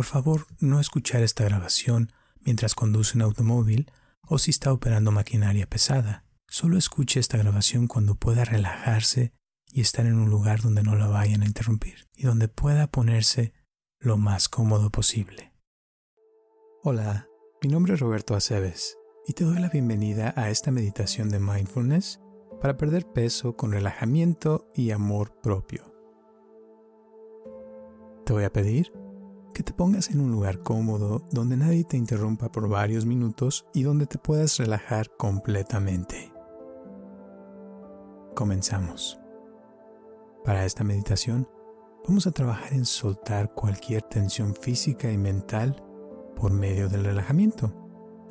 Por favor, no escuchar esta grabación mientras conduce un automóvil o si está operando maquinaria pesada. Solo escuche esta grabación cuando pueda relajarse y estar en un lugar donde no la vayan a interrumpir y donde pueda ponerse lo más cómodo posible. Hola, mi nombre es Roberto Aceves y te doy la bienvenida a esta meditación de mindfulness para perder peso con relajamiento y amor propio. Te voy a pedir que te pongas en un lugar cómodo donde nadie te interrumpa por varios minutos y donde te puedas relajar completamente. Comenzamos. Para esta meditación vamos a trabajar en soltar cualquier tensión física y mental por medio del relajamiento.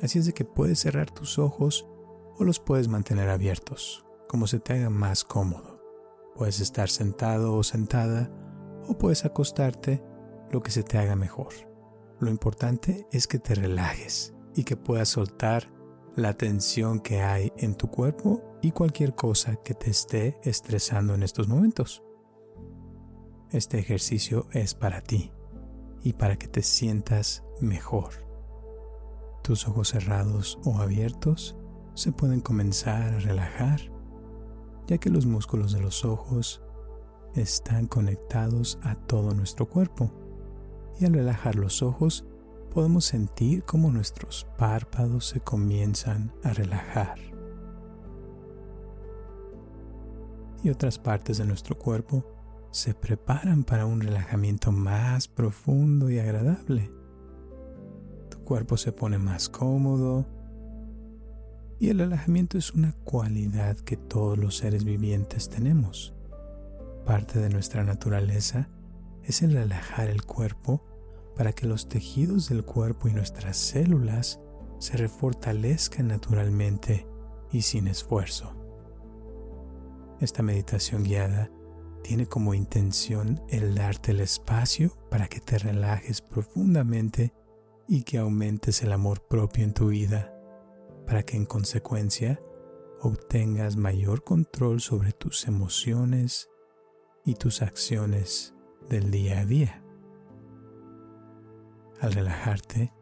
Así es de que puedes cerrar tus ojos o los puedes mantener abiertos, como se te haga más cómodo. Puedes estar sentado o sentada o puedes acostarte lo que se te haga mejor. Lo importante es que te relajes y que puedas soltar la tensión que hay en tu cuerpo y cualquier cosa que te esté estresando en estos momentos. Este ejercicio es para ti y para que te sientas mejor. Tus ojos cerrados o abiertos se pueden comenzar a relajar, ya que los músculos de los ojos están conectados a todo nuestro cuerpo y al relajar los ojos podemos sentir cómo nuestros párpados se comienzan a relajar. Y otras partes de nuestro cuerpo se preparan para un relajamiento más profundo y agradable. Tu cuerpo se pone más cómodo y el relajamiento es una cualidad que todos los seres vivientes tenemos. Parte de nuestra naturaleza es el relajar el cuerpo para que los tejidos del cuerpo y nuestras células se refortalezcan naturalmente y sin esfuerzo. Esta meditación guiada tiene como intención el darte el espacio para que te relajes profundamente y que aumentes el amor propio en tu vida, para que en consecuencia obtengas mayor control sobre tus emociones y tus acciones del día a día al relajarte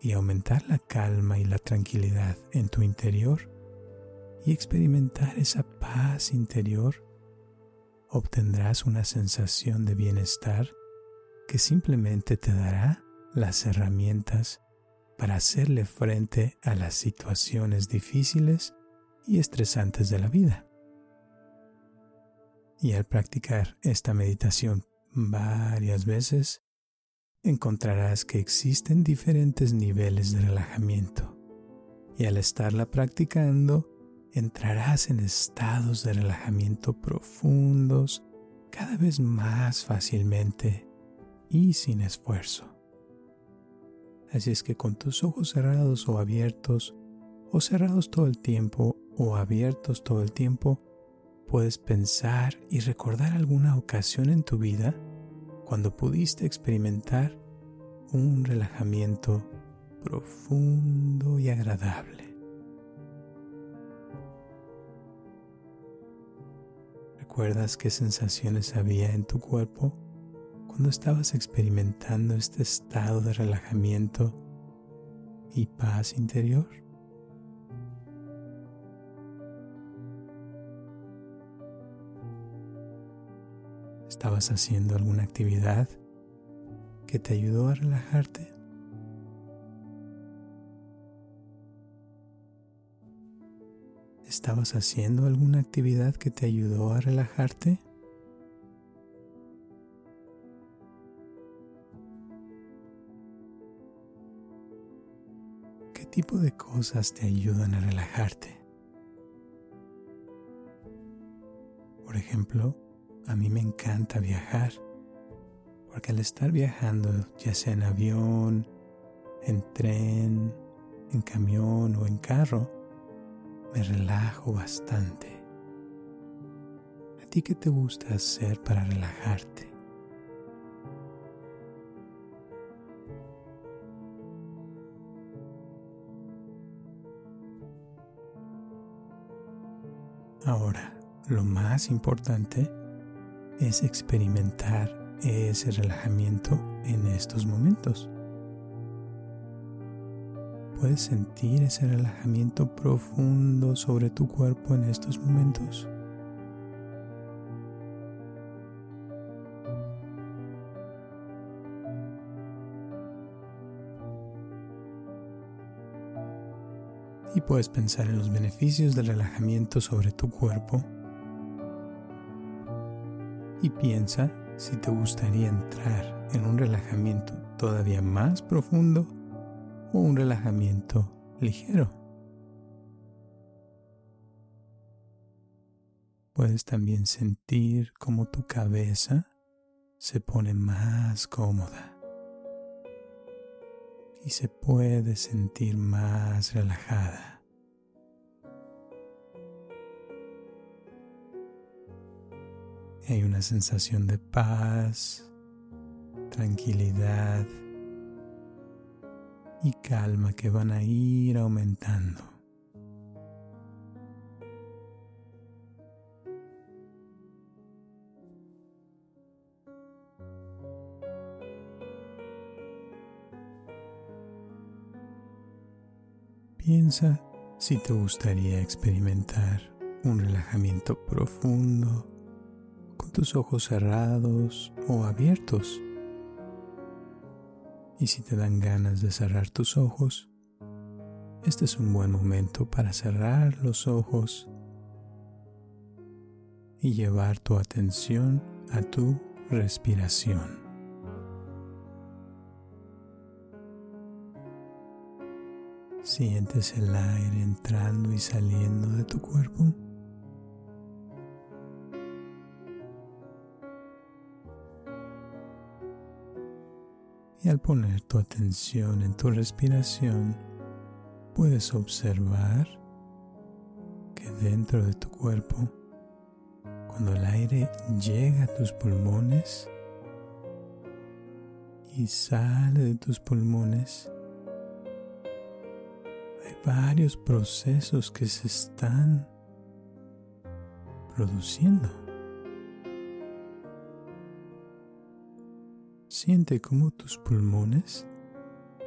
y aumentar la calma y la tranquilidad en tu interior y experimentar esa paz interior, obtendrás una sensación de bienestar que simplemente te dará las herramientas para hacerle frente a las situaciones difíciles y estresantes de la vida. Y al practicar esta meditación varias veces, encontrarás que existen diferentes niveles de relajamiento y al estarla practicando entrarás en estados de relajamiento profundos cada vez más fácilmente y sin esfuerzo. Así es que con tus ojos cerrados o abiertos, o cerrados todo el tiempo o abiertos todo el tiempo, puedes pensar y recordar alguna ocasión en tu vida cuando pudiste experimentar un relajamiento profundo y agradable. ¿Recuerdas qué sensaciones había en tu cuerpo cuando estabas experimentando este estado de relajamiento y paz interior? ¿Estabas haciendo alguna actividad que te ayudó a relajarte? ¿Estabas haciendo alguna actividad que te ayudó a relajarte? ¿Qué tipo de cosas te ayudan a relajarte? Por ejemplo, a mí me encanta viajar, porque al estar viajando, ya sea en avión, en tren, en camión o en carro, me relajo bastante. ¿A ti qué te gusta hacer para relajarte? Ahora, lo más importante es experimentar ese relajamiento en estos momentos. Puedes sentir ese relajamiento profundo sobre tu cuerpo en estos momentos. Y puedes pensar en los beneficios del relajamiento sobre tu cuerpo. Y piensa si te gustaría entrar en un relajamiento todavía más profundo o un relajamiento ligero. Puedes también sentir cómo tu cabeza se pone más cómoda y se puede sentir más relajada. Hay una sensación de paz, tranquilidad y calma que van a ir aumentando. Piensa si te gustaría experimentar un relajamiento profundo tus ojos cerrados o abiertos. Y si te dan ganas de cerrar tus ojos, este es un buen momento para cerrar los ojos y llevar tu atención a tu respiración. Sientes el aire entrando y saliendo de tu cuerpo. Al poner tu atención en tu respiración, puedes observar que dentro de tu cuerpo, cuando el aire llega a tus pulmones y sale de tus pulmones, hay varios procesos que se están produciendo. Siente cómo tus pulmones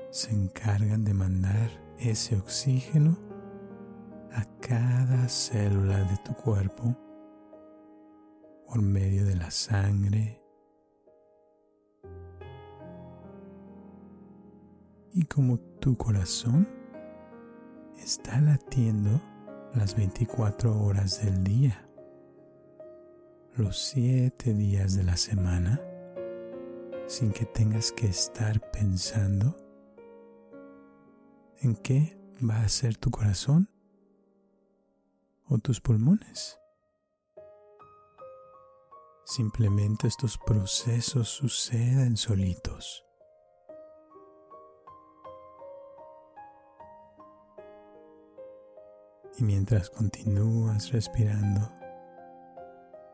se encargan de mandar ese oxígeno a cada célula de tu cuerpo por medio de la sangre. Y como tu corazón está latiendo las 24 horas del día, los 7 días de la semana, sin que tengas que estar pensando en qué va a ser tu corazón o tus pulmones. Simplemente estos procesos suceden solitos. Y mientras continúas respirando,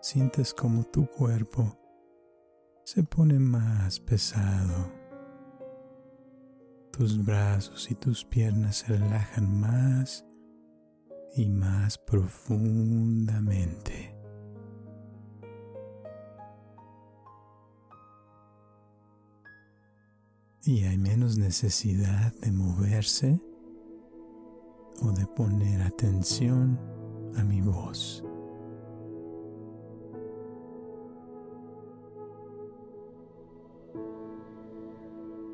sientes como tu cuerpo se pone más pesado. Tus brazos y tus piernas se relajan más y más profundamente. Y hay menos necesidad de moverse o de poner atención a mi voz.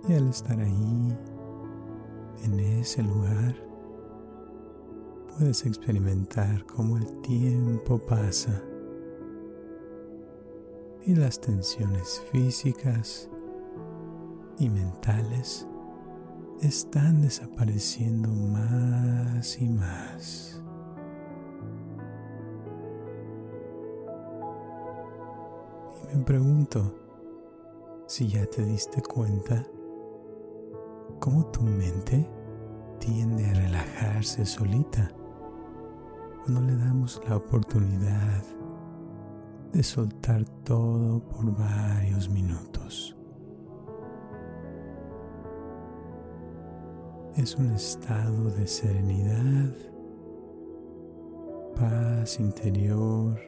Y al estar ahí, en ese lugar, puedes experimentar cómo el tiempo pasa y las tensiones físicas y mentales están desapareciendo más y más. Y me pregunto si ya te diste cuenta cómo tu mente tiende a relajarse solita cuando le damos la oportunidad de soltar todo por varios minutos. Es un estado de serenidad, paz interior,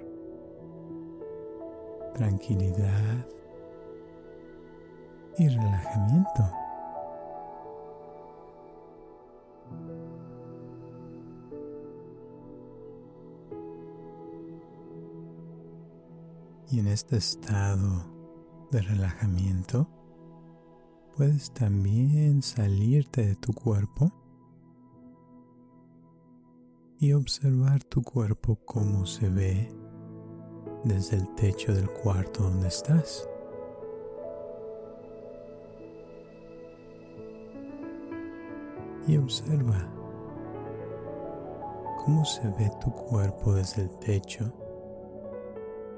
tranquilidad y relajamiento. Y en este estado de relajamiento, puedes también salirte de tu cuerpo y observar tu cuerpo como se ve desde el techo del cuarto donde estás. Y observa cómo se ve tu cuerpo desde el techo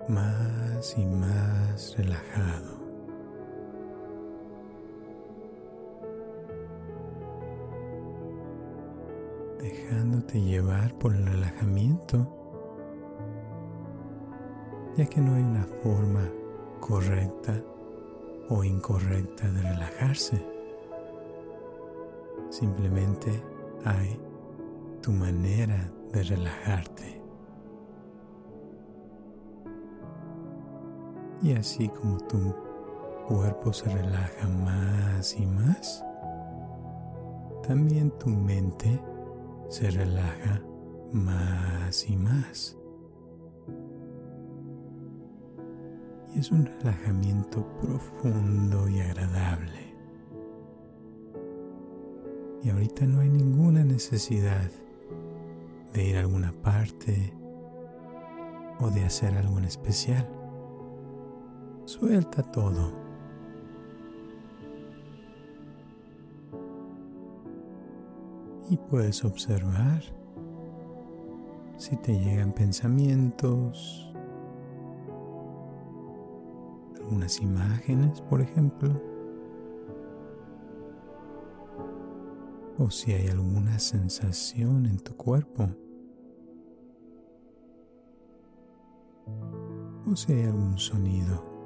más y más relajado. Dejándote llevar por el relajamiento, ya que no hay una forma correcta o incorrecta de relajarse. Simplemente hay tu manera de relajarte. Y así como tu cuerpo se relaja más y más, también tu mente se relaja más y más. Y es un relajamiento profundo y agradable. Y ahorita no hay ninguna necesidad de ir a alguna parte o de hacer algo en especial. Suelta todo. Y puedes observar si te llegan pensamientos, algunas imágenes, por ejemplo, o si hay alguna sensación en tu cuerpo, o si hay algún sonido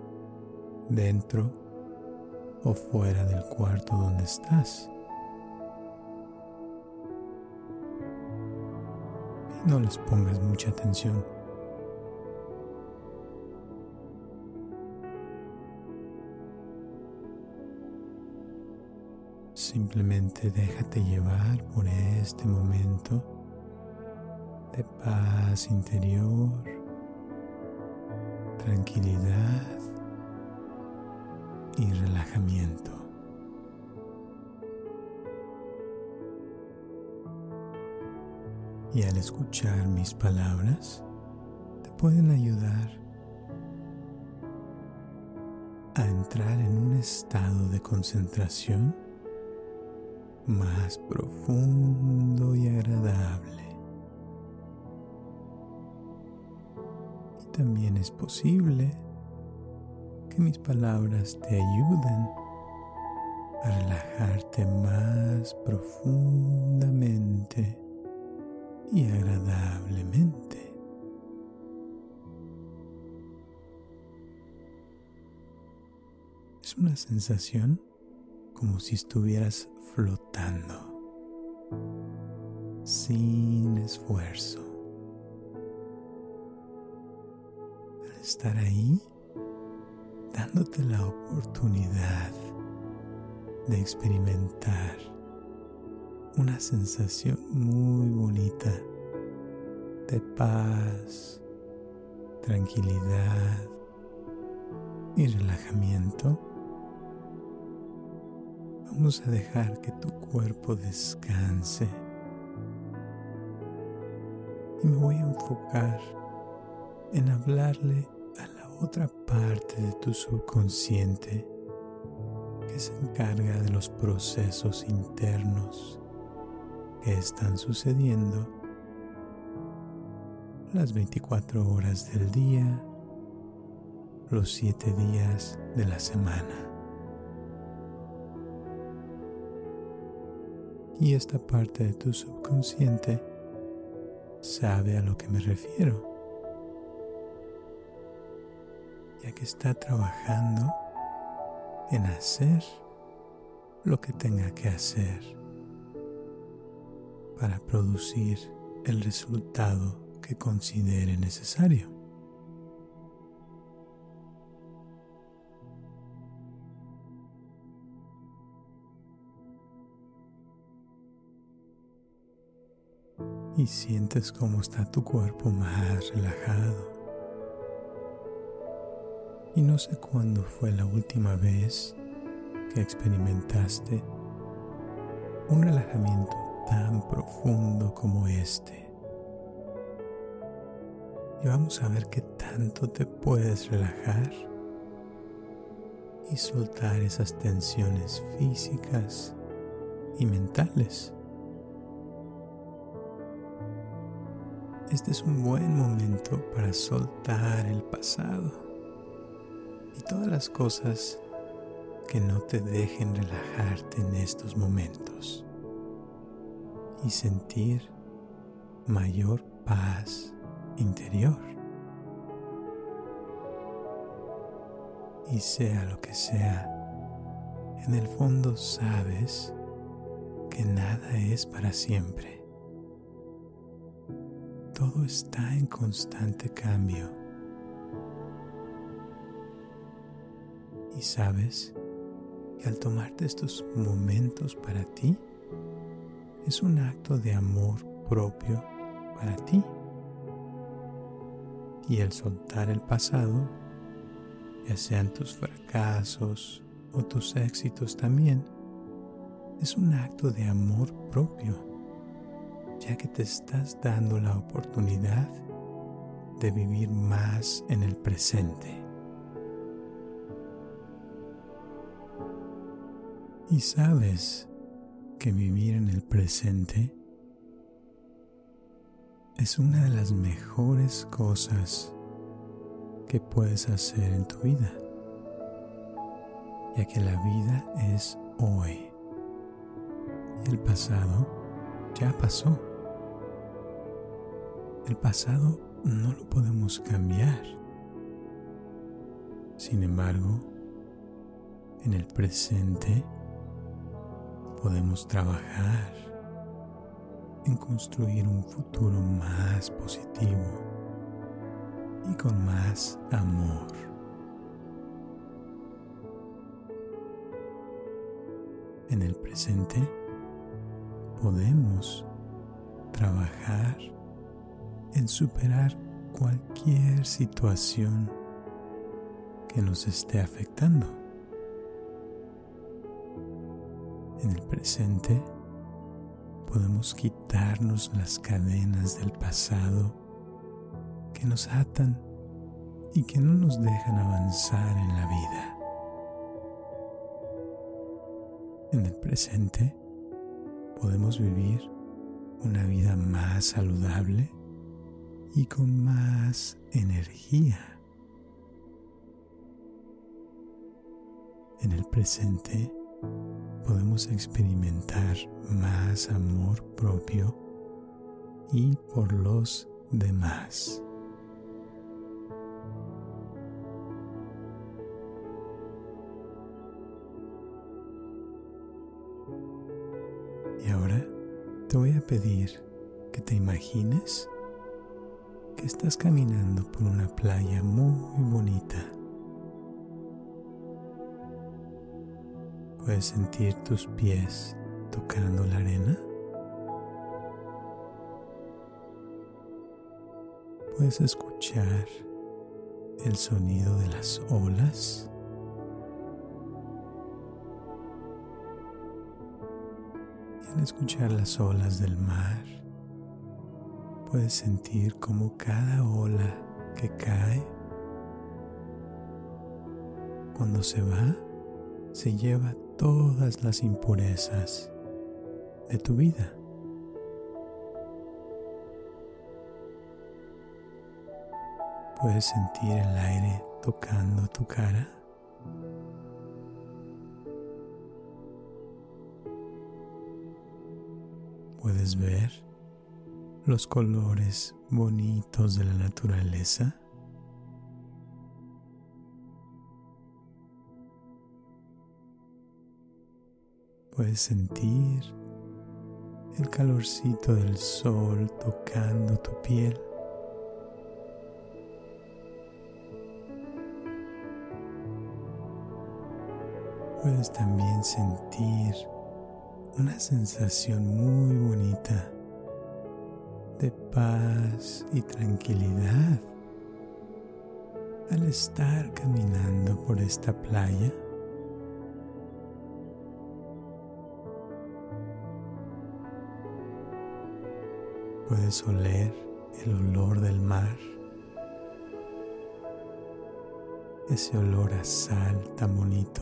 dentro o fuera del cuarto donde estás. Y no les pongas mucha atención. Simplemente déjate llevar por este momento de paz interior, tranquilidad y relajamiento. Y al escuchar mis palabras, te pueden ayudar a entrar en un estado de concentración más profundo y agradable. Y también es posible que mis palabras te ayuden a relajarte más profundamente y agradablemente. Es una sensación como si estuvieras flotando, sin esfuerzo. Al estar ahí, dándote la oportunidad de experimentar una sensación muy bonita de paz, tranquilidad y relajamiento. Vamos a dejar que tu cuerpo descanse y me voy a enfocar en hablarle otra parte de tu subconsciente que se encarga de los procesos internos que están sucediendo las 24 horas del día, los 7 días de la semana. Y esta parte de tu subconsciente sabe a lo que me refiero. ya que está trabajando en hacer lo que tenga que hacer para producir el resultado que considere necesario. Y sientes cómo está tu cuerpo más relajado. Y no sé cuándo fue la última vez que experimentaste un relajamiento tan profundo como este. Y vamos a ver qué tanto te puedes relajar y soltar esas tensiones físicas y mentales. Este es un buen momento para soltar el pasado todas las cosas que no te dejen relajarte en estos momentos y sentir mayor paz interior. Y sea lo que sea, en el fondo sabes que nada es para siempre. Todo está en constante cambio. Y sabes que al tomarte estos momentos para ti, es un acto de amor propio para ti. Y el soltar el pasado, ya sean tus fracasos o tus éxitos también, es un acto de amor propio, ya que te estás dando la oportunidad de vivir más en el presente. Y sabes que vivir en el presente es una de las mejores cosas que puedes hacer en tu vida, ya que la vida es hoy y el pasado ya pasó. El pasado no lo podemos cambiar. Sin embargo, en el presente podemos trabajar en construir un futuro más positivo y con más amor. En el presente podemos trabajar en superar cualquier situación que nos esté afectando. En el presente podemos quitarnos las cadenas del pasado que nos atan y que no nos dejan avanzar en la vida. En el presente podemos vivir una vida más saludable y con más energía. En el presente podemos experimentar más amor propio y por los demás. Y ahora te voy a pedir que te imagines que estás caminando por una playa muy bonita. Puedes sentir tus pies tocando la arena. Puedes escuchar el sonido de las olas. Y al escuchar las olas del mar, puedes sentir como cada ola que cae, cuando se va, se lleva todas las impurezas de tu vida. Puedes sentir el aire tocando tu cara. Puedes ver los colores bonitos de la naturaleza. Puedes sentir el calorcito del sol tocando tu piel. Puedes también sentir una sensación muy bonita de paz y tranquilidad al estar caminando por esta playa. Puedes oler el olor del mar, ese olor a sal tan bonito.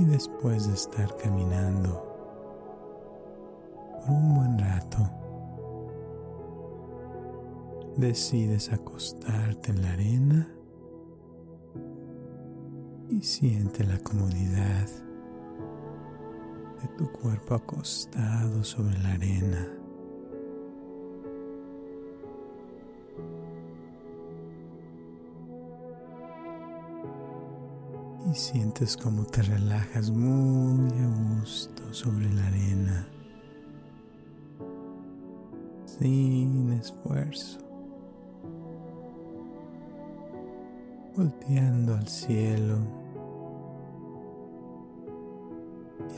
Y después de estar caminando por un buen rato, decides acostarte en la arena y siente la comodidad de tu cuerpo acostado sobre la arena. Y sientes como te relajas muy a gusto sobre la arena, sin esfuerzo, volteando al cielo.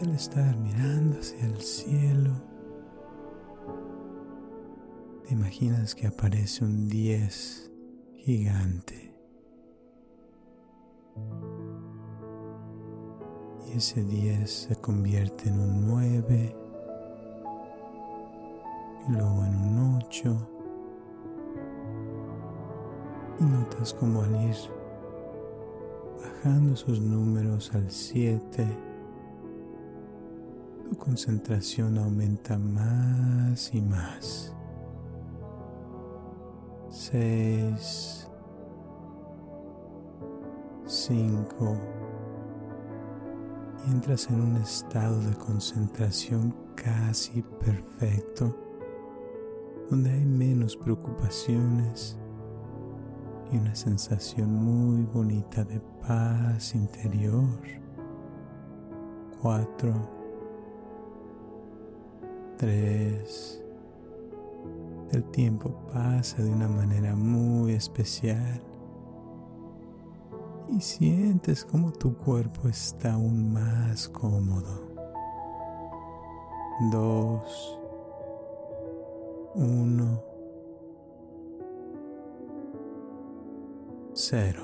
Al estar mirando hacia el cielo, te imaginas que aparece un 10 gigante. Y ese 10 se convierte en un 9 y luego en un 8. Y notas como al ir bajando sus números al 7, tu concentración aumenta más y más. 6, 5, y entras en un estado de concentración casi perfecto, donde hay menos preocupaciones y una sensación muy bonita de paz interior. 4, 3, el tiempo pasa de una manera muy especial y sientes como tu cuerpo está aún más cómodo. 2, 1, 0.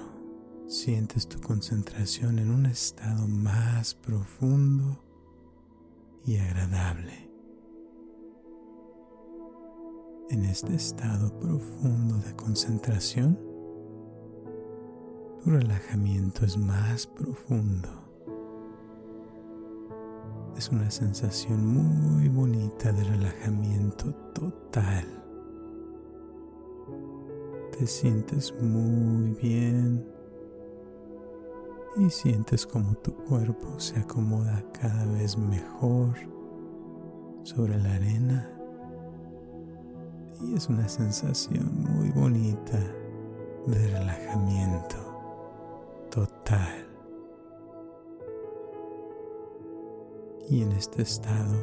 Sientes tu concentración en un estado más profundo y agradable. En este estado profundo de concentración, tu relajamiento es más profundo. Es una sensación muy bonita de relajamiento total. Te sientes muy bien y sientes como tu cuerpo se acomoda cada vez mejor sobre la arena y es una sensación muy bonita de relajamiento total. Y en este estado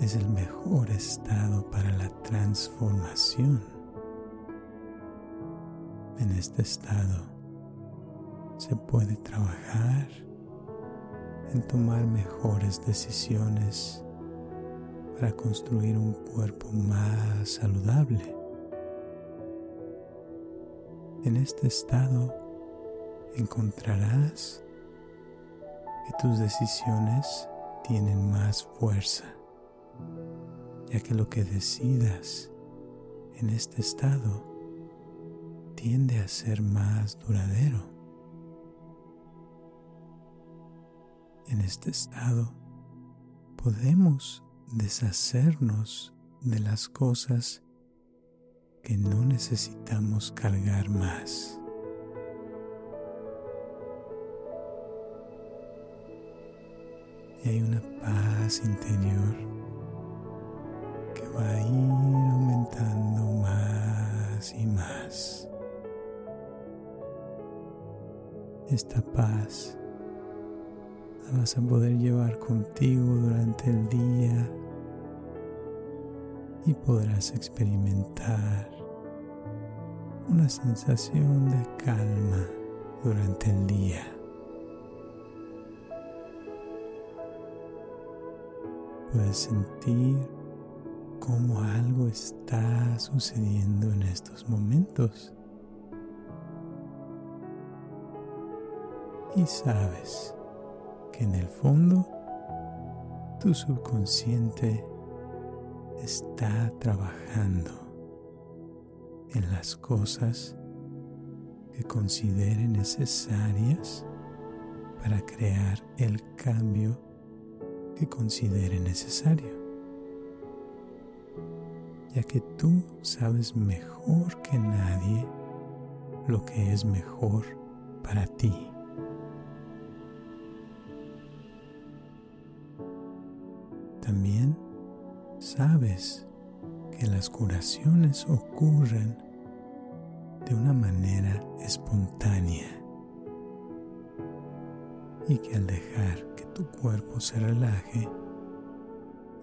es el mejor estado para la transformación. En este estado se puede trabajar en tomar mejores decisiones para construir un cuerpo más saludable. En este estado encontrarás que tus decisiones tienen más fuerza, ya que lo que decidas en este estado tiende a ser más duradero. En este estado podemos deshacernos de las cosas que no necesitamos cargar más. y hay una paz interior que va a ir aumentando más y más. Esta paz vas a poder llevar contigo durante el día y podrás experimentar una sensación de calma durante el día. Puedes sentir cómo algo está sucediendo en estos momentos. Y sabes que en el fondo tu subconsciente está trabajando en las cosas que considere necesarias para crear el cambio que considere necesario, ya que tú sabes mejor que nadie lo que es mejor para ti. También sabes que las curaciones ocurren de una manera espontánea y que al dejar que tu cuerpo se relaje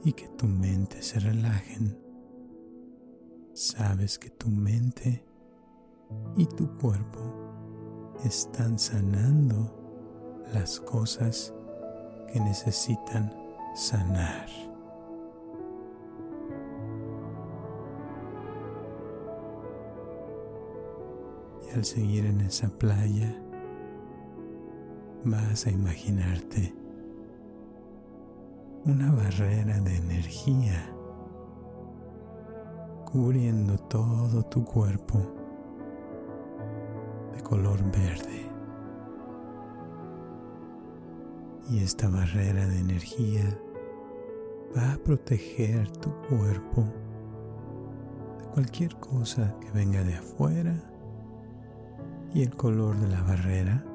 y que tu mente se relajen, sabes que tu mente y tu cuerpo están sanando las cosas que necesitan sanar. Y al seguir en esa playa, vas a imaginarte una barrera de energía cubriendo todo tu cuerpo de color verde. Y esta barrera de energía va a proteger tu cuerpo de cualquier cosa que venga de afuera y el color de la barrera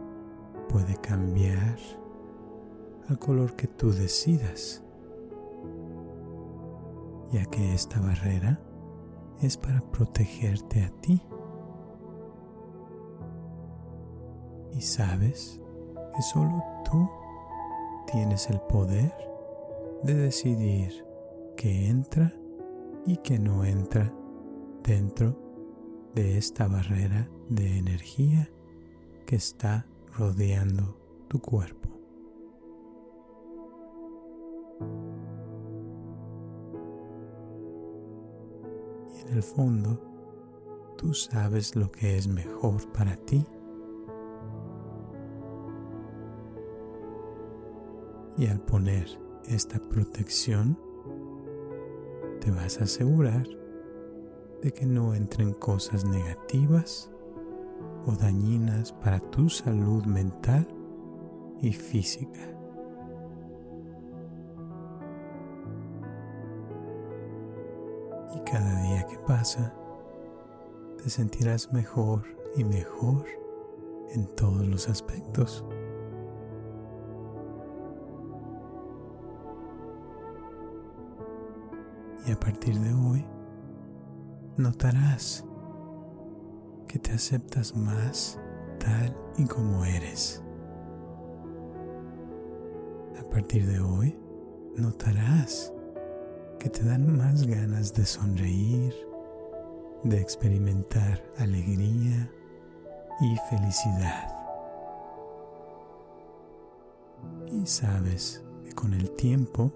puede cambiar al color que tú decidas, ya que esta barrera es para protegerte a ti. Y sabes que solo tú tienes el poder de decidir qué entra y qué no entra dentro de esta barrera de energía que está rodeando tu cuerpo. Y en el fondo, tú sabes lo que es mejor para ti. Y al poner esta protección, te vas a asegurar de que no entren cosas negativas o dañinas para tu salud mental y física. Y cada día que pasa, te sentirás mejor y mejor en todos los aspectos. A partir de hoy, notarás que te aceptas más tal y como eres. A partir de hoy, notarás que te dan más ganas de sonreír, de experimentar alegría y felicidad. Y sabes que con el tiempo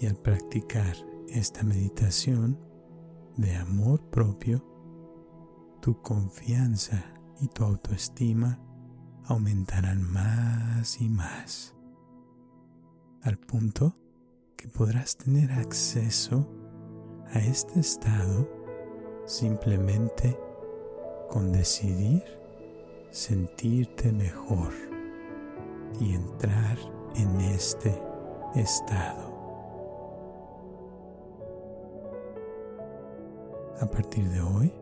y al practicar esta meditación de amor propio, tu confianza y tu autoestima aumentarán más y más, al punto que podrás tener acceso a este estado simplemente con decidir sentirte mejor y entrar en este estado. A partir de hoy,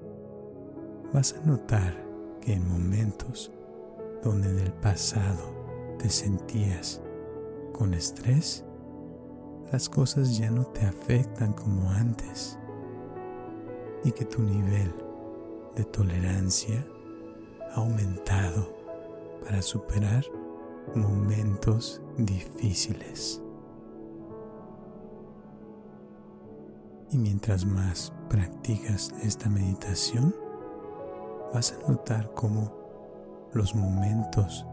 vas a notar que en momentos donde en el pasado te sentías con estrés, las cosas ya no te afectan como antes y que tu nivel de tolerancia ha aumentado para superar momentos difíciles. Y mientras más practicas esta meditación, vas a notar cómo los momentos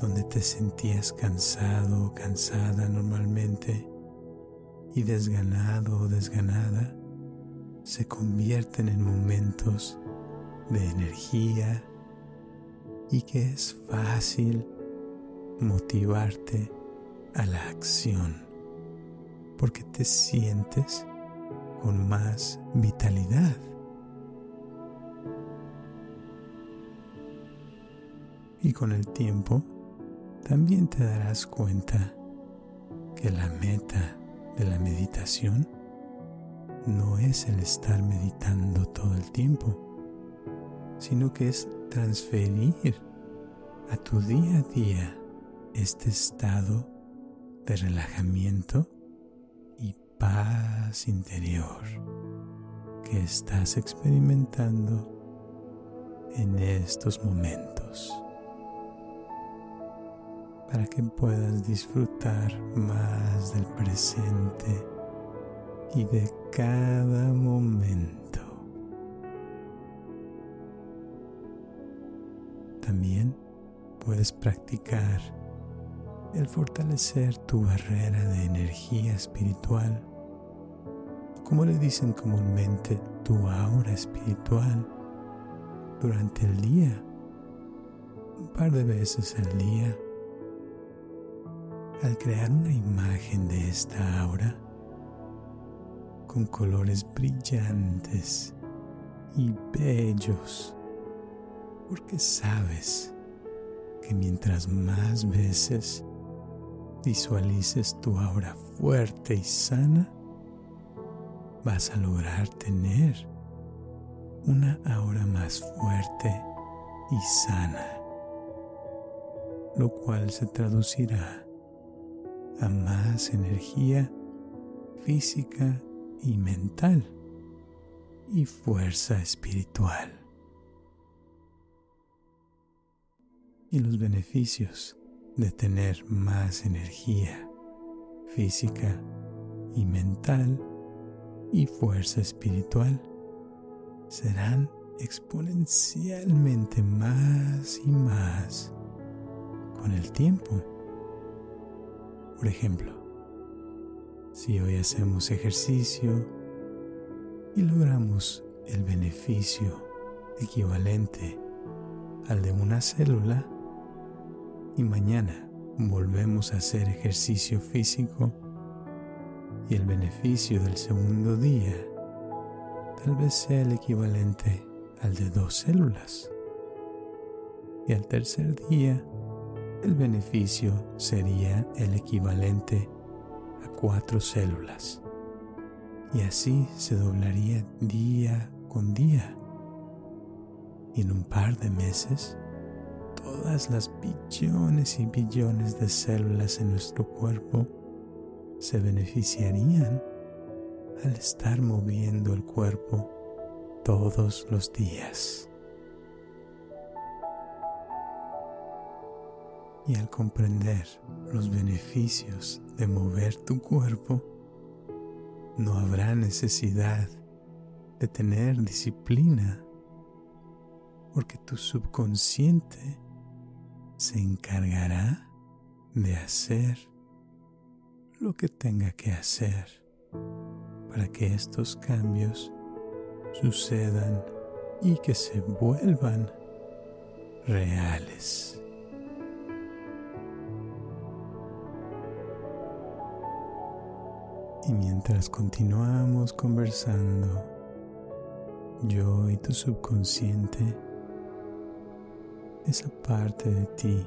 donde te sentías cansado o cansada normalmente y desganado o desganada se convierten en momentos de energía y que es fácil motivarte a la acción porque te sientes con más vitalidad. Y con el tiempo también te darás cuenta que la meta de la meditación no es el estar meditando todo el tiempo, sino que es transferir a tu día a día este estado de relajamiento paz interior que estás experimentando en estos momentos para que puedas disfrutar más del presente y de cada momento. También puedes practicar el fortalecer tu barrera de energía espiritual, como le dicen comúnmente, tu aura espiritual, durante el día, un par de veces al día. Al crear una imagen de esta aura, con colores brillantes y bellos, porque sabes que mientras más veces visualices tu aura fuerte y sana, vas a lograr tener una aura más fuerte y sana, lo cual se traducirá a más energía física y mental y fuerza espiritual. Y los beneficios de tener más energía física y mental y fuerza espiritual serán exponencialmente más y más con el tiempo. Por ejemplo, si hoy hacemos ejercicio y logramos el beneficio equivalente al de una célula, y mañana volvemos a hacer ejercicio físico y el beneficio del segundo día tal vez sea el equivalente al de dos células. Y al tercer día el beneficio sería el equivalente a cuatro células. Y así se doblaría día con día. Y en un par de meses todas las billones y billones de células en nuestro cuerpo se beneficiarían al estar moviendo el cuerpo todos los días. Y al comprender los beneficios de mover tu cuerpo, no habrá necesidad de tener disciplina, porque tu subconsciente se encargará de hacer lo que tenga que hacer para que estos cambios sucedan y que se vuelvan reales. Y mientras continuamos conversando, yo y tu subconsciente esa parte de ti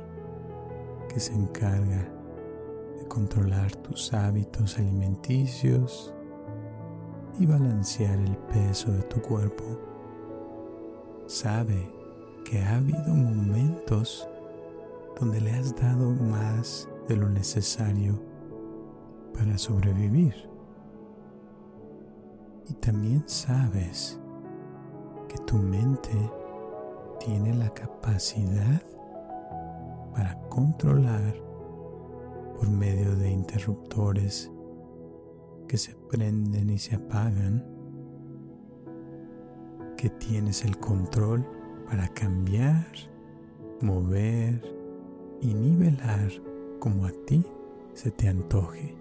que se encarga de controlar tus hábitos alimenticios y balancear el peso de tu cuerpo, sabe que ha habido momentos donde le has dado más de lo necesario para sobrevivir. Y también sabes que tu mente tiene la capacidad para controlar por medio de interruptores que se prenden y se apagan, que tienes el control para cambiar, mover y nivelar como a ti se te antoje.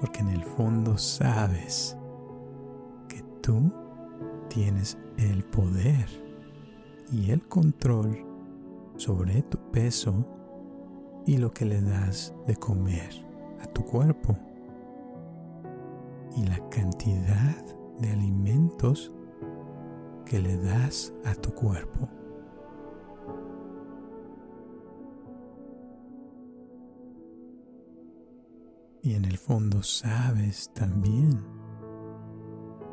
porque en el fondo sabes que tú tienes el poder y el control sobre tu peso y lo que le das de comer a tu cuerpo y la cantidad de alimentos que le das a tu cuerpo. Y en el fondo sabes también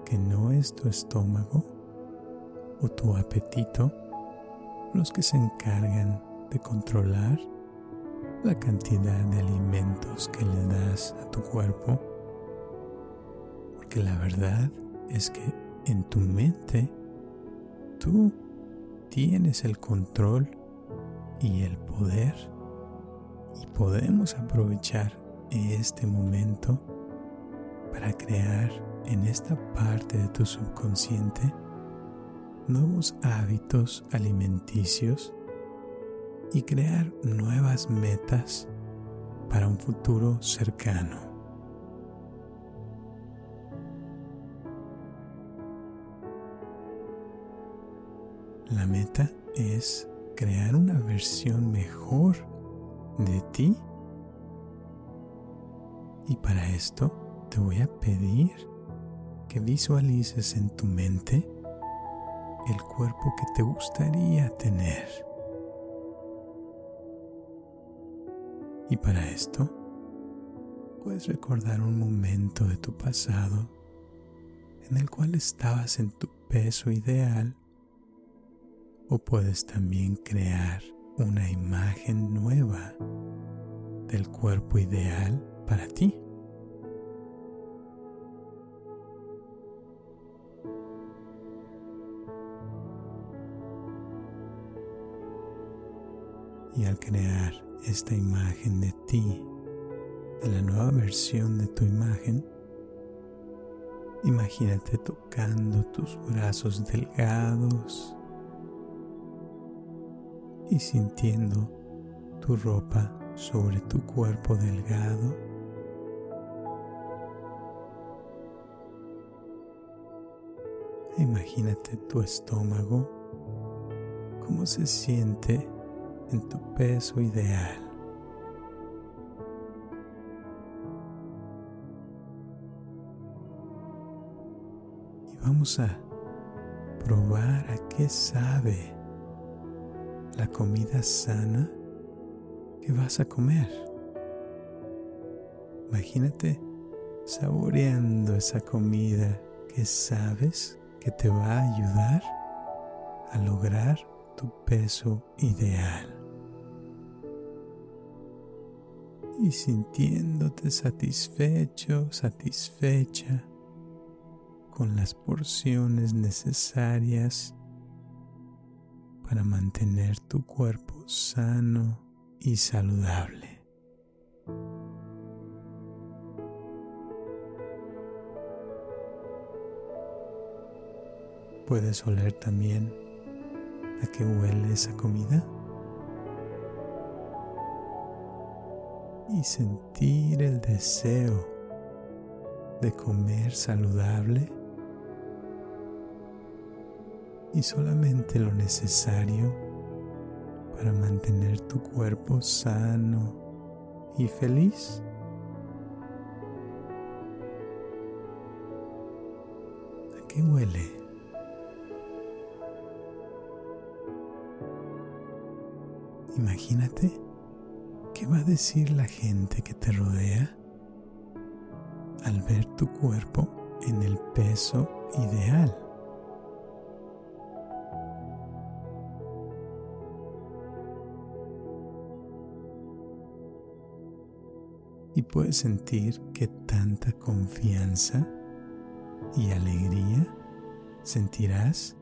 que no es tu estómago o tu apetito los que se encargan de controlar la cantidad de alimentos que le das a tu cuerpo. Porque la verdad es que en tu mente tú tienes el control y el poder y podemos aprovechar este momento para crear en esta parte de tu subconsciente nuevos hábitos alimenticios y crear nuevas metas para un futuro cercano. La meta es crear una versión mejor de ti y para esto te voy a pedir visualices en tu mente el cuerpo que te gustaría tener. Y para esto, puedes recordar un momento de tu pasado en el cual estabas en tu peso ideal o puedes también crear una imagen nueva del cuerpo ideal para ti. Y al crear esta imagen de ti, de la nueva versión de tu imagen, imagínate tocando tus brazos delgados y sintiendo tu ropa sobre tu cuerpo delgado. Imagínate tu estómago, cómo se siente en tu peso ideal. Y vamos a probar a qué sabe la comida sana que vas a comer. Imagínate saboreando esa comida que sabes que te va a ayudar a lograr tu peso ideal. Y sintiéndote satisfecho, satisfecha con las porciones necesarias para mantener tu cuerpo sano y saludable. Puedes oler también a qué huele esa comida y sentir el deseo de comer saludable y solamente lo necesario para mantener tu cuerpo sano y feliz. ¿A qué huele? Imagínate qué va a decir la gente que te rodea al ver tu cuerpo en el peso ideal. Y puedes sentir que tanta confianza y alegría sentirás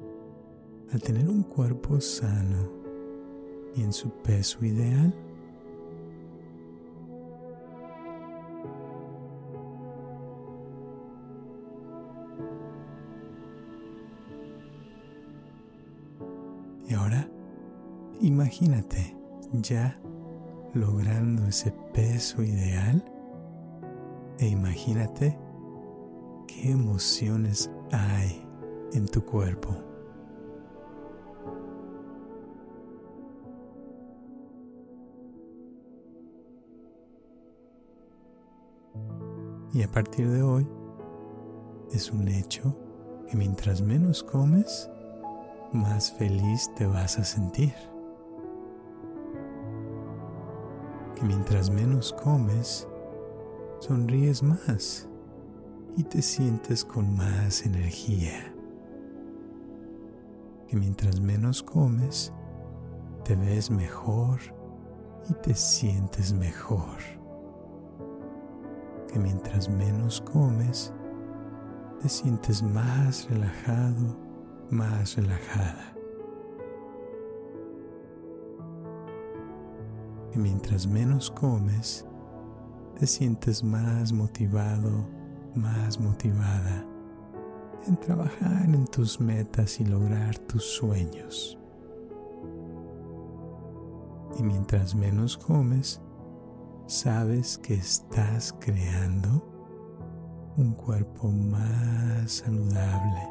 al tener un cuerpo sano y en su peso ideal. Imagínate ya logrando ese peso ideal e imagínate qué emociones hay en tu cuerpo. Y a partir de hoy, es un hecho que mientras menos comes, más feliz te vas a sentir. Mientras menos comes, sonríes más y te sientes con más energía. Que mientras menos comes, te ves mejor y te sientes mejor que mientras menos comes, te sientes más relajado, más relajada. Que mientras menos comes, te sientes más motivado, más motivada en trabajar en tus metas y lograr tus sueños. Y mientras menos comes, sabes que estás creando un cuerpo más saludable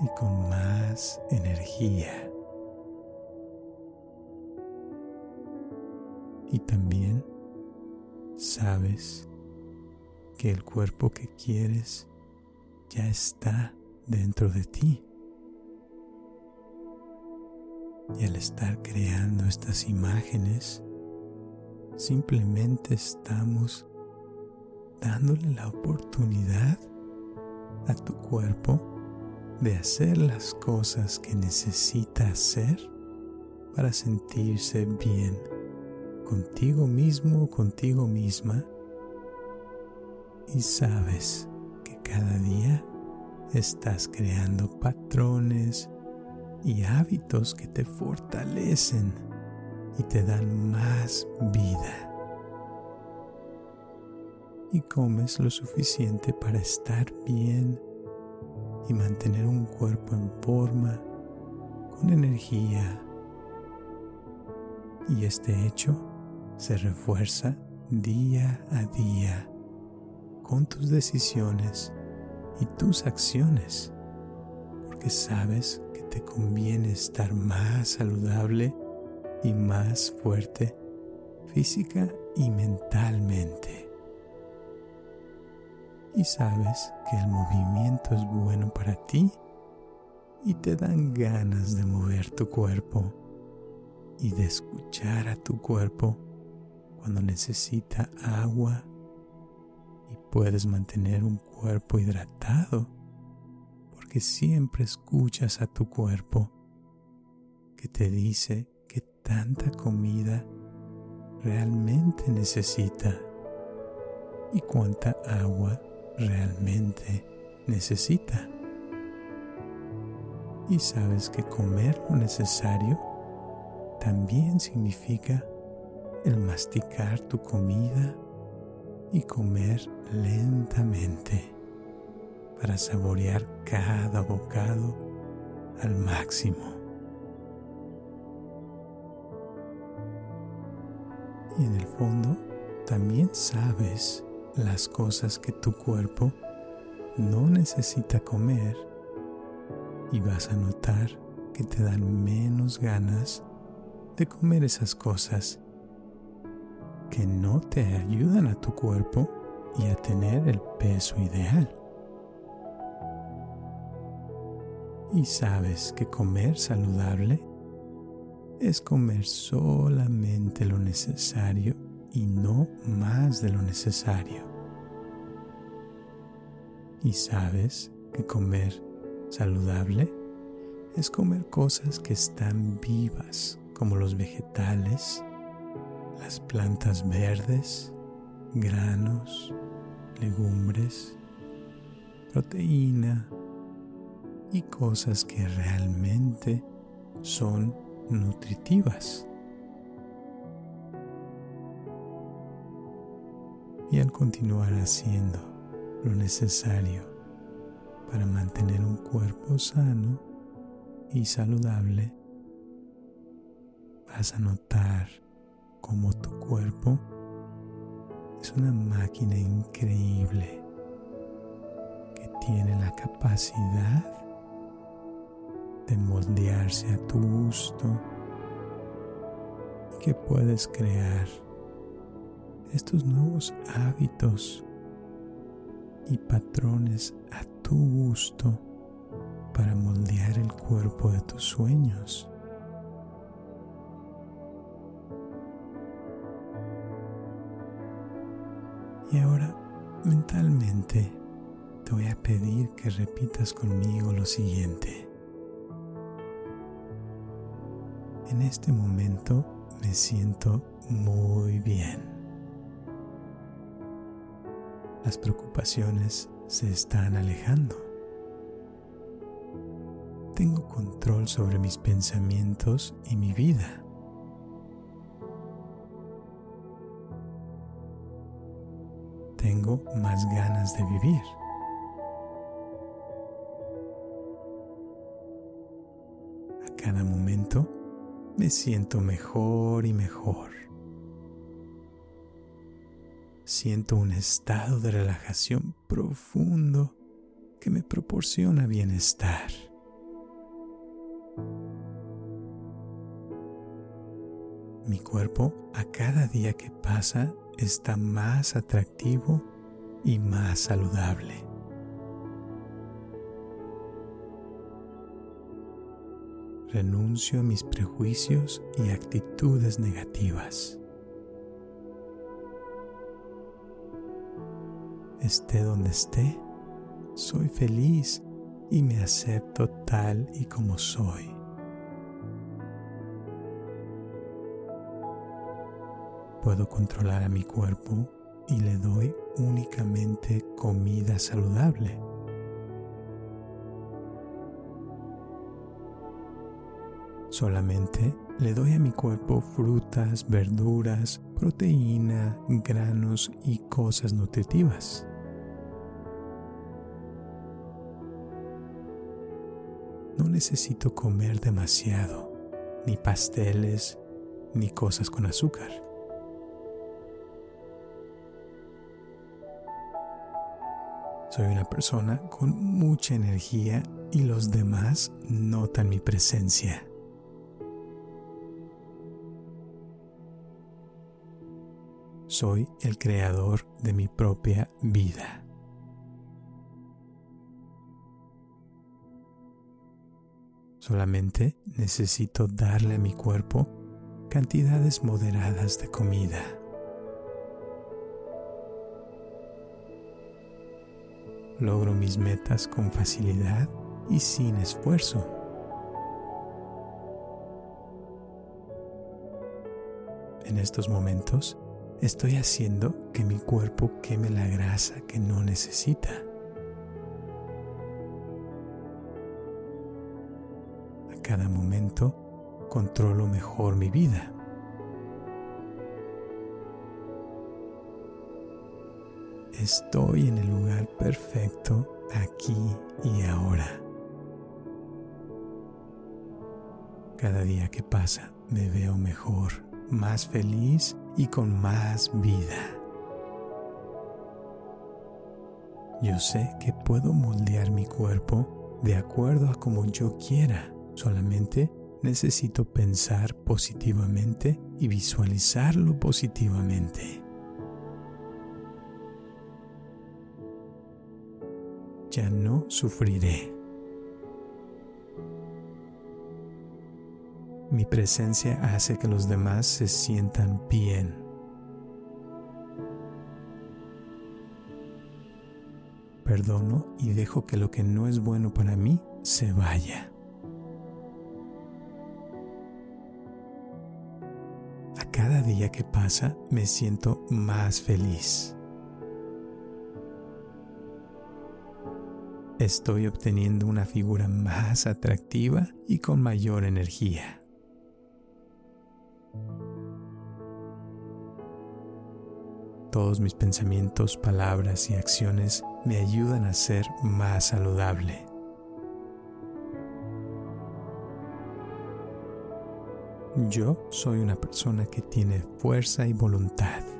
y con más energía. Y también sabes que el cuerpo que quieres ya está dentro de ti. Y al estar creando estas imágenes, Simplemente estamos dándole la oportunidad a tu cuerpo de hacer las cosas que necesita hacer para sentirse bien contigo mismo o contigo misma y sabes que cada día estás creando patrones y hábitos que te fortalecen y te dan más vida. Y comes lo suficiente para estar bien y mantener un cuerpo en forma, con energía. Y este hecho se refuerza día a día con tus decisiones y tus acciones, porque sabes que te conviene estar más saludable y más fuerte física y mentalmente. Y sabes que el movimiento es bueno para ti y te dan ganas de mover tu cuerpo y de escuchar a tu cuerpo cuando necesita agua y puedes mantener un cuerpo hidratado porque siempre escuchas a tu cuerpo que te dice tanta comida realmente necesita y cuánta agua realmente necesita. Y sabes que comer lo necesario también significa el masticar tu comida y comer lentamente para saborear cada bocado al máximo. y en el fondo también sabes las cosas que tu cuerpo no necesita comer y vas a notar que te dan menos ganas de comer esas cosas que no te ayudan a tu cuerpo y a tener el peso ideal. Y sabes que comer saludable es comer solamente lo necesario y no más de lo necesario. Y sabes que comer saludable es comer cosas que están vivas, como los vegetales, las plantas verdes, granos, legumbres, proteína y cosas que realmente son nutritivas. Y al continuar haciendo lo necesario para mantener un cuerpo sano y saludable, vas a notar cómo tu cuerpo es una máquina increíble que tiene la capacidad de moldearse a tu gusto y que puedes crear estos nuevos hábitos y patrones a tu gusto para moldear el cuerpo de tus sueños. Y ahora mentalmente te voy a pedir que repitas conmigo lo siguiente. En este momento me siento muy bien. Las preocupaciones se están alejando. Tengo control sobre mis pensamientos y mi vida. Tengo más ganas de vivir. A cada momento me siento mejor y mejor. Siento un estado de relajación profundo que me proporciona bienestar. Mi cuerpo a cada día que pasa está más atractivo y más saludable. Renuncio a mis prejuicios y actitudes negativas. Esté donde esté, soy feliz y me acepto tal y como soy. Puedo controlar a mi cuerpo y le doy únicamente comida saludable. Solamente le doy a mi cuerpo frutas, verduras, proteína, granos y cosas nutritivas. No necesito comer demasiado, ni pasteles, ni cosas con azúcar. Soy una persona con mucha energía y los demás notan mi presencia. Soy el creador de mi propia vida. Solamente necesito darle a mi cuerpo cantidades moderadas de comida. Logro mis metas con facilidad y sin esfuerzo. En estos momentos estoy haciendo que mi cuerpo queme la grasa que no necesita. A cada momento controlo mejor mi vida. Estoy en el lugar perfecto aquí y ahora. Cada día que pasa me veo mejor, más feliz y con más vida. Yo sé que puedo moldear mi cuerpo de acuerdo a como yo quiera. Solamente necesito pensar positivamente y visualizarlo positivamente. Ya no sufriré. Mi presencia hace que los demás se sientan bien. Perdono y dejo que lo que no es bueno para mí se vaya. A cada día que pasa me siento más feliz. Estoy obteniendo una figura más atractiva y con mayor energía. Todos mis pensamientos, palabras y acciones me ayudan a ser más saludable. Yo soy una persona que tiene fuerza y voluntad.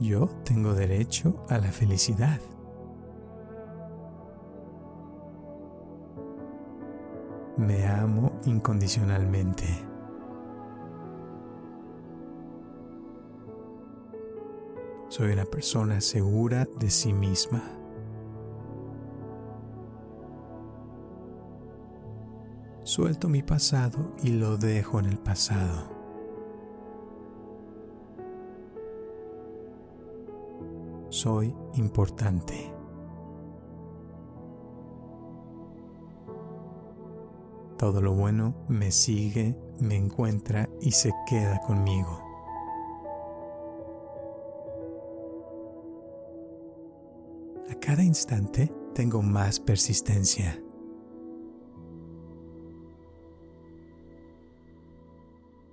Yo tengo derecho a la felicidad. Me amo incondicionalmente. Soy una persona segura de sí misma. Suelto mi pasado y lo dejo en el pasado. Soy importante. Todo lo bueno me sigue, me encuentra y se queda conmigo. A cada instante tengo más persistencia.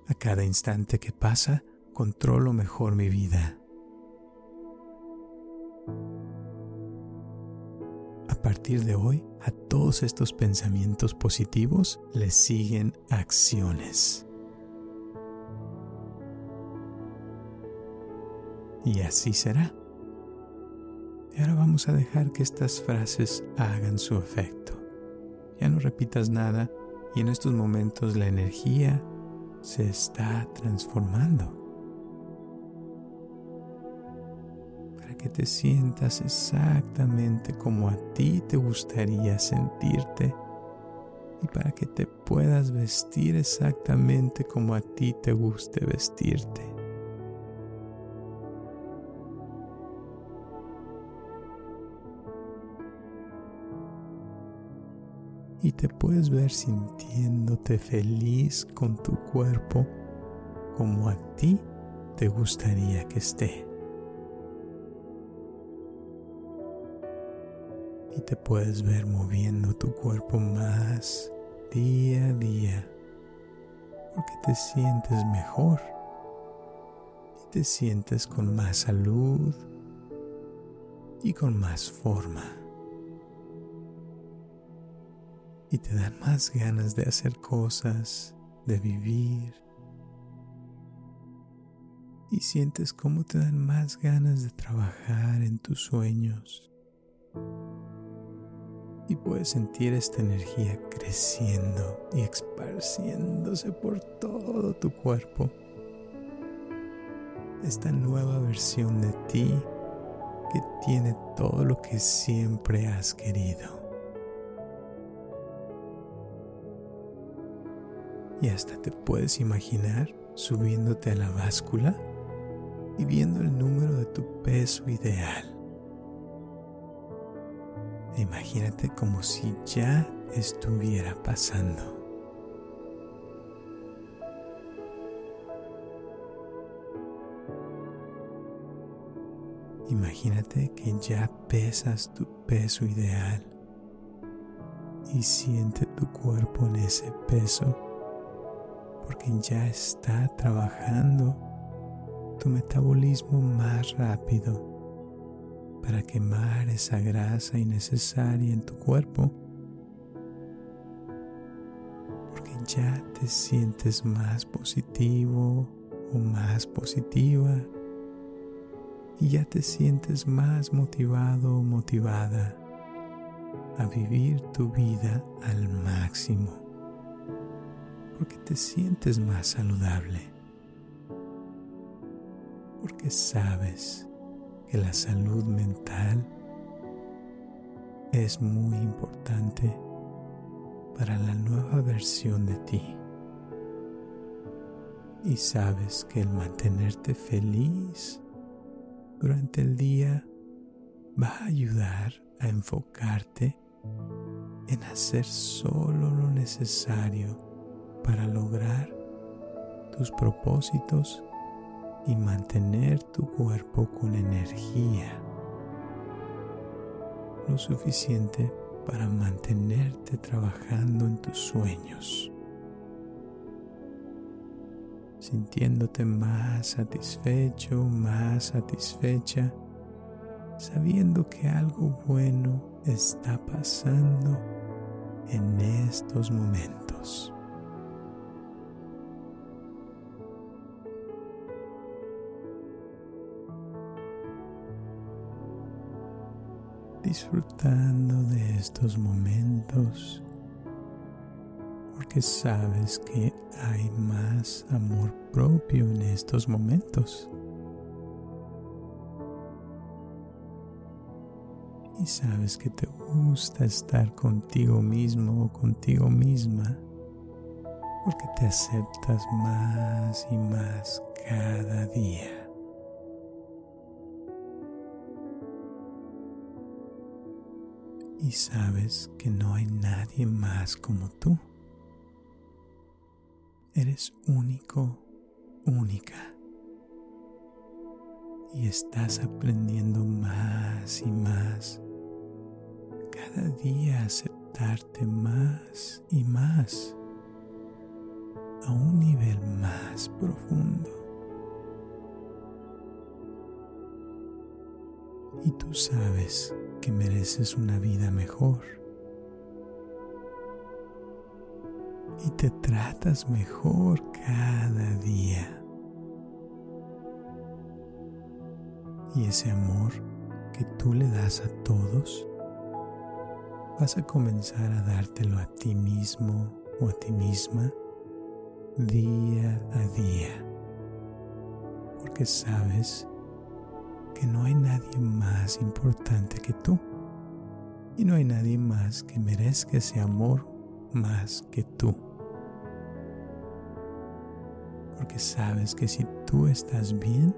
A cada instante que pasa, controlo mejor mi vida. A partir de hoy, a todos estos pensamientos positivos les siguen acciones. Y así será. Y ahora vamos a dejar que estas frases hagan su efecto. Ya no repitas nada y en estos momentos la energía se está transformando. Que te sientas exactamente como a ti te gustaría sentirte y para que te puedas vestir exactamente como a ti te guste vestirte. y te puedes ver sintiéndote feliz con tu cuerpo como a ti te gustaría que esté. Y te puedes ver moviendo tu cuerpo más día a día porque te sientes mejor y te sientes con más salud y con más forma y te dan más ganas de hacer cosas, de vivir. Y sientes cómo te dan más ganas de trabajar en tus sueños. Y puedes sentir esta energía creciendo y esparciéndose por todo tu cuerpo. Esta nueva versión de ti que tiene todo lo que siempre has querido. y hasta te puedes imaginar subiéndote a la báscula y viendo el número de tu peso ideal. Imagínate como si ya estuviera pasando. Imagínate que ya pesas tu peso ideal y siente tu cuerpo en ese peso porque ya está trabajando tu metabolismo más rápido para quemar esa grasa innecesaria en tu cuerpo porque ya te sientes más positivo o más positiva y ya te sientes más motivado o motivada a vivir tu vida al máximo porque te sientes más saludable, porque sabes que la salud mental es muy importante para la nueva versión de ti. Y sabes que el mantenerte feliz durante el día va a ayudar a enfocarte en hacer solo lo necesario para lograr tus propósitos y mantener tu cuerpo con energía lo suficiente para mantenerte trabajando en tus sueños, sintiéndote más satisfecho, más satisfecha, sabiendo que algo bueno está pasando en estos momentos. Disfrutando de estos momentos porque sabes que hay más amor propio en estos momentos. Y sabes que te gusta estar contigo mismo o contigo misma porque te aceptas más y más cada día. Y sabes que no hay nadie más como tú. Eres único, única. Y estás aprendiendo más y más. Cada día aceptarte más y más. A un nivel más profundo. Y tú sabes que mereces una vida mejor. Y te tratas mejor cada día. Y ese amor que tú le das a todos, vas a comenzar a dártelo a ti mismo o a ti misma día a día. Porque sabes que no hay nadie más importante que tú. Y no hay nadie más que merezca ese amor más que tú. Porque sabes que si tú estás bien,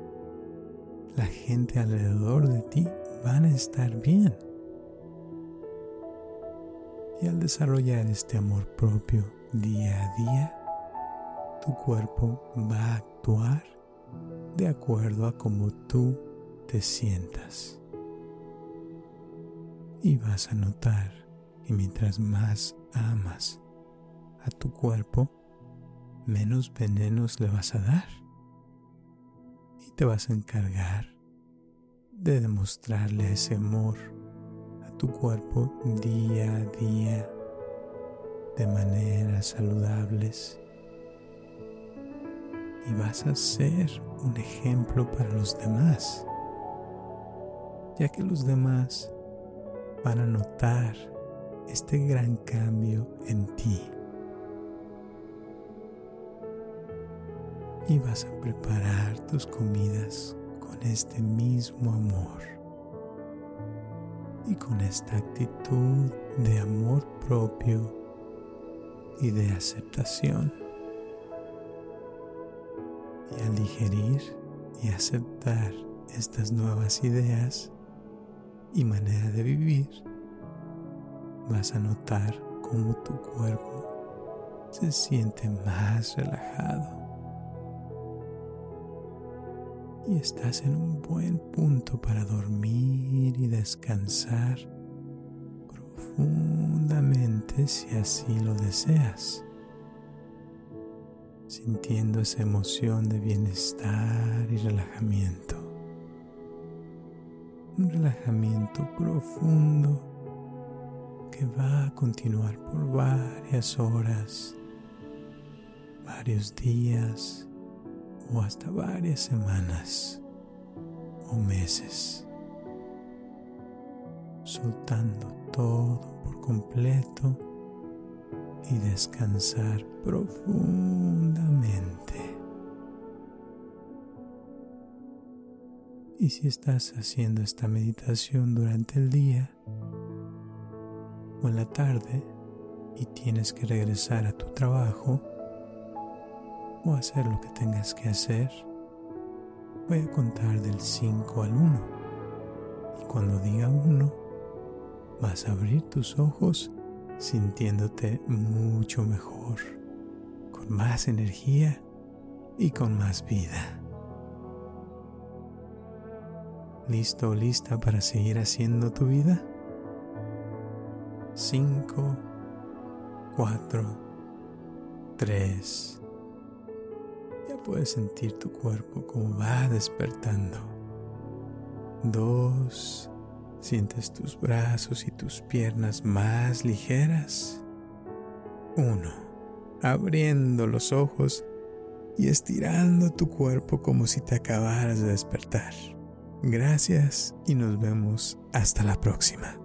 la gente alrededor de ti van a estar bien. Y al desarrollar este amor propio día a día, tu cuerpo va a actuar de acuerdo a como tú te sientas. Y vas a notar que mientras más amas a tu cuerpo, menos venenos le vas a dar. Y te vas a encargar de demostrarle ese amor a tu cuerpo día a día de maneras saludables. Y vas a ser un ejemplo para los demás ya que los demás van a notar este gran cambio en ti. Y vas a preparar tus comidas con este mismo amor y con esta actitud de amor propio y de aceptación. Y al digerir y aceptar estas nuevas ideas, y manera de vivir, vas a notar cómo tu cuerpo se siente más relajado. Y estás en un buen punto para dormir y descansar profundamente si así lo deseas, sintiendo esa emoción de bienestar y relajamiento un relajamiento profundo que va a continuar por varias horas, varios días o hasta varias semanas o meses, soltando todo por completo y descansar profundamente. Y si estás haciendo esta meditación durante el día o en la tarde y tienes que regresar a tu trabajo o hacer lo que tengas que hacer, voy a contar del 5 al 1. Y cuando diga 1, vas a abrir tus ojos sintiéndote mucho mejor, con más energía y con más vida. ¿Listo o lista para seguir haciendo tu vida? 5, 4, 3. Ya puedes sentir tu cuerpo como va despertando. 2. Sientes tus brazos y tus piernas más ligeras. 1. Abriendo los ojos y estirando tu cuerpo como si te acabaras de despertar. Gracias y nos vemos hasta la próxima.